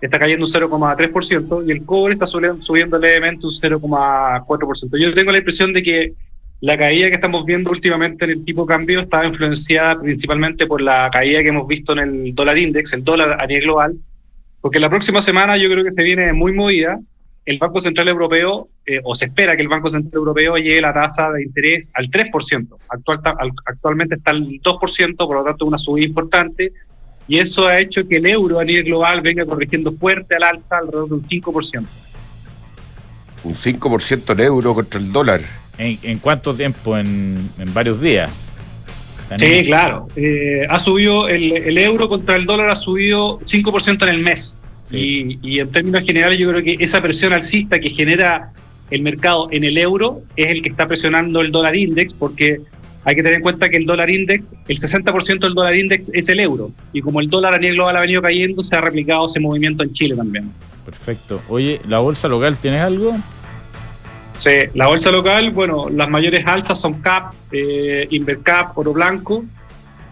está cayendo un 0,3% y el cobre está subiendo levemente un 0,4%. Yo tengo la impresión de que la caída que estamos viendo últimamente en el tipo de cambio está influenciada principalmente por la caída que hemos visto en el dólar index, el dólar a nivel global, porque la próxima semana yo creo que se viene muy movida el Banco Central Europeo, eh, o se espera que el Banco Central Europeo llegue la tasa de interés al 3%. Actual, actualmente está al 2%, por lo tanto una subida importante, y eso ha hecho que el euro a nivel global venga corrigiendo fuerte al alza alrededor de un 5%. Un 5% el euro contra el dólar. ¿En, cuánto tiempo? En, varios días. Sí, claro. Eh, ha subido, el, el euro contra el dólar ha subido 5% en el mes. Y, en términos generales yo creo que esa presión alcista que genera el mercado en el euro es el que está presionando el dólar index porque hay que tener en cuenta que el dólar index, el 60% del dólar index es el euro. Y como el dólar a nivel global ha venido cayendo, se ha replicado ese movimiento en Chile también. Perfecto. Oye, ¿la bolsa local tienes algo? Sí, la bolsa local, bueno, las mayores alzas son CAP, eh, Invercap, Oro Blanco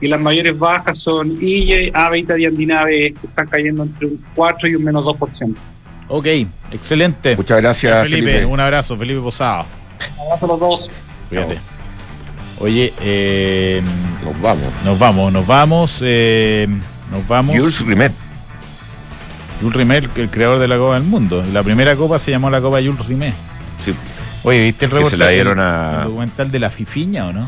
y las mayores bajas son IE, Avita y Andinave, que están cayendo entre un 4 y un menos 2%. Ok, excelente. Muchas gracias, Felipe. Un abrazo, Felipe Posado. Un abrazo a los dos. Cuídate. Oye, eh, nos vamos. Nos vamos, nos vamos. Eh, nos vamos. Jules Rimet. Jules Rimet, el creador de la Copa del Mundo. La primera copa se llamó la Copa Jules Rimet. Sí. Oye, ¿viste el reportaje? se la dieron a... documental de la Fifiña o no?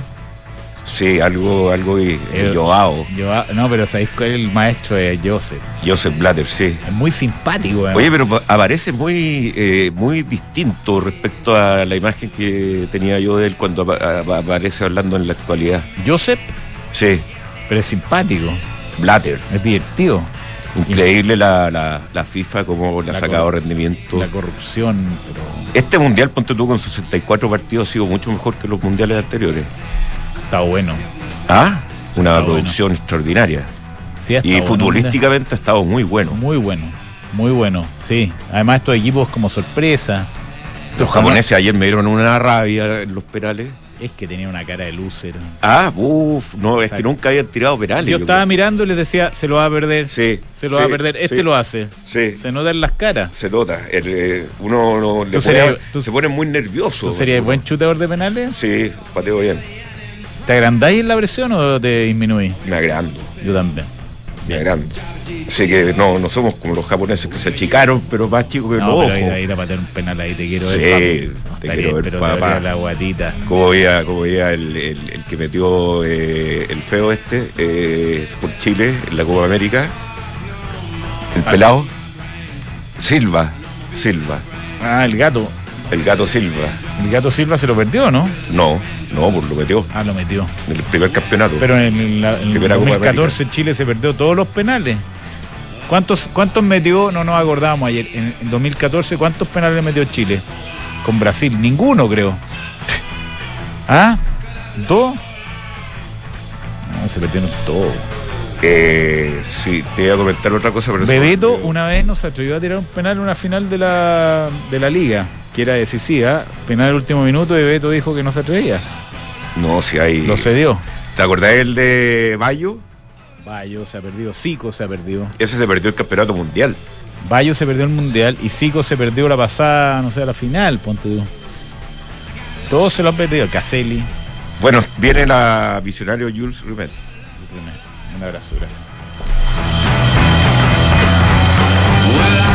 Sí, algo, algo y, eh, Joao. No, pero ¿sabéis cuál el maestro? Es Joseph. Joseph Blatter, sí. Es muy simpático. Oye, pero aparece muy, eh, muy distinto respecto a la imagen que tenía yo de él cuando aparece hablando en la actualidad. ¿Joseph? Sí. Pero es simpático. Blatter. Es divertido. Increíble la, la, FIFA como le ha sacado rendimiento. La corrupción. Este mundial, ponte tú con 64 partidos, ha sido mucho mejor que los mundiales anteriores. Está bueno. Ah, una producción extraordinaria. Sí, y futbolísticamente ha estado muy bueno. Muy bueno, muy bueno, sí. Además estos equipos como sorpresa. Los japoneses ayer me dieron una rabia en los penales. Es que tenía una cara de lúcer. Ah, uff, no, es que nunca habían tirado penales. Yo, estaba mirando y les decía, se lo va a perder. Sí. Se lo va a perder. Este lo hace. Sí. Se nota en las caras. Se nota. Eh, uno le se pone muy nervioso. ¿Tú serías buen chuteador de penales? Sí, pateo bien. ¿Te agrandáis en la presión o te disminuís? Me agrando. Yo también. Me agrando. Sé que no, no somos como los japoneses que se achicaron, pero más chicos que no, los pero ir a patear un penal ahí, te quiero sí, ver. te quiero ver, pero papá. la guatita. Como veía, como veía el, el, que metió eh, el feo este eh, por Chile en la Copa América. El ah, pelado. Silva. Silva. Ah, el gato. El gato Silva. ¿El gato Silva se lo perdió no? No, no, pues lo metió. Ah, lo metió. En el primer campeonato. Pero en, el 2014 Chile se perdió todos los penales. ¿Cuántos, ¿Cuántos metió? No nos acordábamos ayer. En, 2014, ¿cuántos penales metió Chile? Con Brasil. Ninguno, creo. ¿Ah? ¿Dos? No, se perdieron todos. Eh, sí, te iba a comentar otra cosa. Pero Bebeto una vez nos atrevió a tirar un penal en una final de la, de la liga que era decisiva, penal el último minuto y Beto dijo que no se atrevía. No, si hay. Lo cedió. ¿Te acordás el de Bayo? Bayo se ha perdido, Zico se ha perdido. Ese se perdió el campeonato mundial. Bayo se perdió el mundial y Zico se perdió la pasada, no sé, la final, ponte tú. Todos se lo han perdido, Caselli. Bueno, viene la visionario Jules Rimet. Un abrazo, gracias.